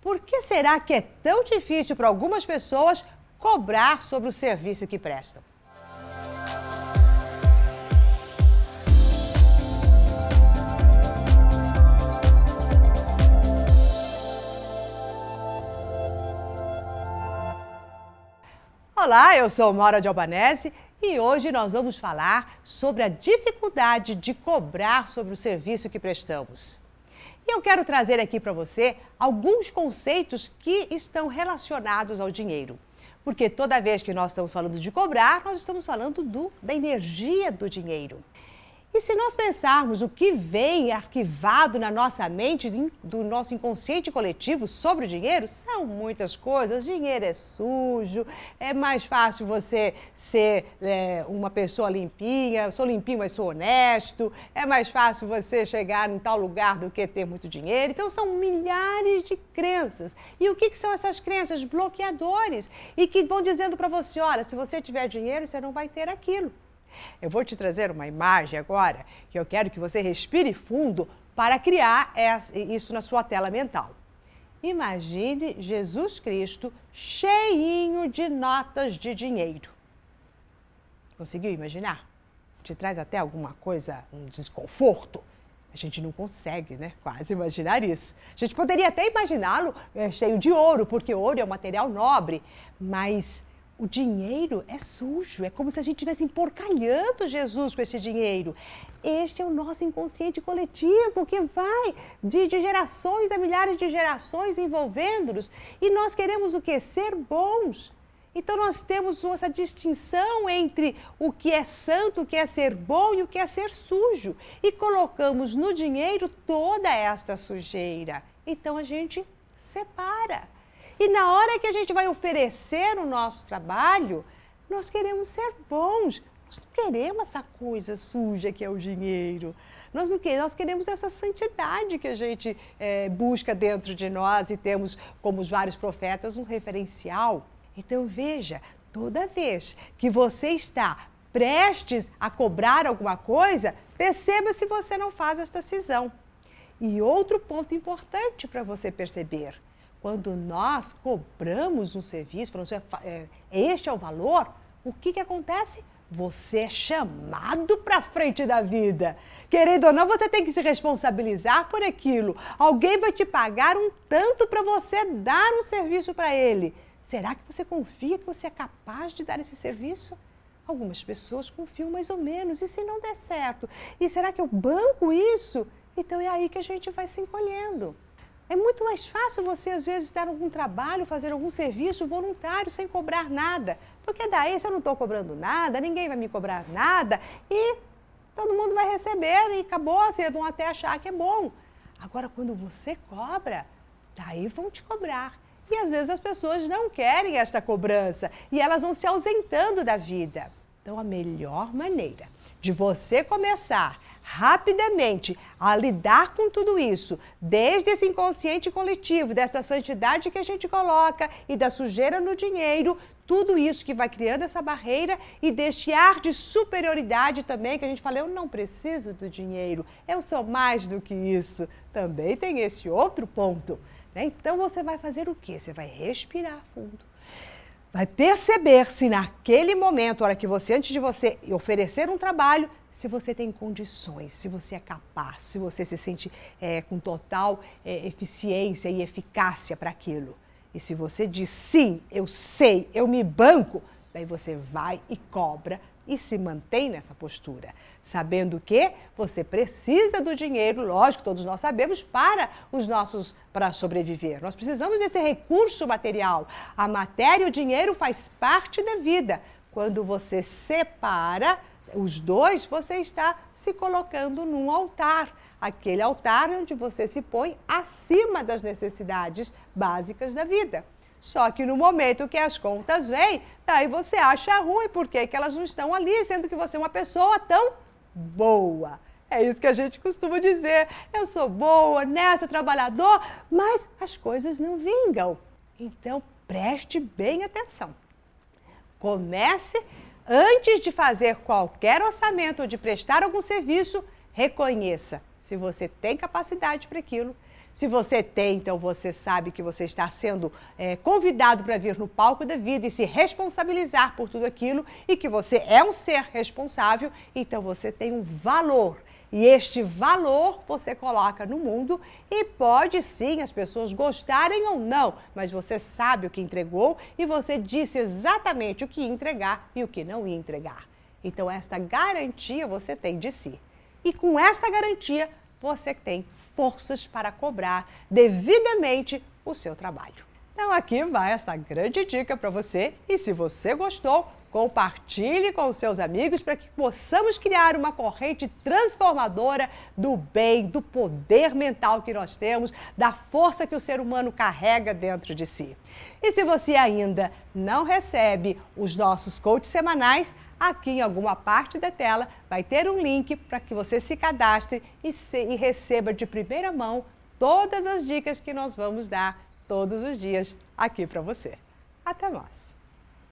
Por que será que é tão difícil para algumas pessoas cobrar sobre o serviço que prestam? Olá, eu sou Maura de Albanese e hoje nós vamos falar sobre a dificuldade de cobrar sobre o serviço que prestamos. E eu quero trazer aqui para você alguns conceitos que estão relacionados ao dinheiro. Porque toda vez que nós estamos falando de cobrar, nós estamos falando do, da energia do dinheiro. E se nós pensarmos o que vem arquivado na nossa mente, do nosso inconsciente coletivo sobre o dinheiro, são muitas coisas. Dinheiro é sujo, é mais fácil você ser é, uma pessoa limpinha, sou limpinho, mas sou honesto, é mais fácil você chegar em tal lugar do que ter muito dinheiro. Então, são milhares de crenças. E o que, que são essas crenças? Bloqueadores. E que vão dizendo para você: olha, se você tiver dinheiro, você não vai ter aquilo. Eu vou te trazer uma imagem agora que eu quero que você respire fundo para criar isso na sua tela mental. Imagine Jesus Cristo cheinho de notas de dinheiro. Conseguiu imaginar? Te traz até alguma coisa, um desconforto? A gente não consegue, né? Quase imaginar isso. A gente poderia até imaginá-lo é, cheio de ouro, porque ouro é um material nobre, mas o dinheiro é sujo, é como se a gente estivesse emporcalhando Jesus com esse dinheiro. Este é o nosso inconsciente coletivo que vai de, de gerações a milhares de gerações envolvendo-nos. E nós queremos o que? Ser bons. Então nós temos essa distinção entre o que é santo, o que é ser bom e o que é ser sujo. E colocamos no dinheiro toda esta sujeira. Então a gente separa. E na hora que a gente vai oferecer o nosso trabalho, nós queremos ser bons. Nós não queremos essa coisa suja que é o dinheiro. Nós, não queremos, nós queremos essa santidade que a gente é, busca dentro de nós e temos, como os vários profetas, um referencial. Então veja, toda vez que você está prestes a cobrar alguma coisa, perceba se você não faz esta cisão. E outro ponto importante para você perceber: quando nós cobramos um serviço, falando assim, é, este é o valor, o que, que acontece? Você é chamado para frente da vida. Querendo ou não, você tem que se responsabilizar por aquilo. Alguém vai te pagar um tanto para você dar um serviço para ele. Será que você confia que você é capaz de dar esse serviço? Algumas pessoas confiam mais ou menos. E se não der certo? E será que eu banco isso? Então é aí que a gente vai se encolhendo. É muito mais fácil você, às vezes, dar algum trabalho, fazer algum serviço voluntário sem cobrar nada. Porque daí, se eu não estou cobrando nada, ninguém vai me cobrar nada e todo mundo vai receber e acabou, vocês vão até achar que é bom. Agora, quando você cobra, daí vão te cobrar. E às vezes as pessoas não querem esta cobrança e elas vão se ausentando da vida. Então, a melhor maneira de você começar rapidamente a lidar com tudo isso, desde esse inconsciente coletivo, dessa santidade que a gente coloca e da sujeira no dinheiro, tudo isso que vai criando essa barreira e deste ar de superioridade também, que a gente fala, eu não preciso do dinheiro, eu sou mais do que isso. Também tem esse outro ponto. Né? Então você vai fazer o quê? Você vai respirar fundo vai perceber se naquele momento, hora que você, antes de você oferecer um trabalho, se você tem condições, se você é capaz, se você se sente é, com total é, eficiência e eficácia para aquilo. E se você diz sim, eu sei, eu me banco, daí você vai e cobra e se mantém nessa postura, sabendo que você precisa do dinheiro, lógico, todos nós sabemos, para os nossos para sobreviver. Nós precisamos desse recurso material. A matéria e o dinheiro faz parte da vida. Quando você separa os dois, você está se colocando num altar. Aquele altar onde você se põe acima das necessidades básicas da vida. Só que no momento que as contas vêm, daí você acha ruim, porque que elas não estão ali, sendo que você é uma pessoa tão boa. É isso que a gente costuma dizer. Eu sou boa, honesta, trabalhador, mas as coisas não vingam. Então preste bem atenção. Comece antes de fazer qualquer orçamento ou de prestar algum serviço, reconheça se você tem capacidade para aquilo, Se você tem, então você sabe que você está sendo é, convidado para vir no palco da vida e se responsabilizar por tudo aquilo e que você é um ser responsável, então você tem um valor. E este valor você coloca no mundo e pode sim as pessoas gostarem ou não, mas você sabe o que entregou e você disse exatamente o que entregar e o que não entregar. Então, esta garantia você tem de si. E com esta garantia, você tem forças para cobrar devidamente o seu trabalho. Então, aqui vai essa grande dica para você. E se você gostou, Compartilhe com seus amigos para que possamos criar uma corrente transformadora do bem, do poder mental que nós temos, da força que o ser humano carrega dentro de si. E se você ainda não recebe os nossos coaches semanais, aqui em alguma parte da tela vai ter um link para que você se cadastre e, se, e receba de primeira mão todas as dicas que nós vamos dar todos os dias aqui para você. Até mais!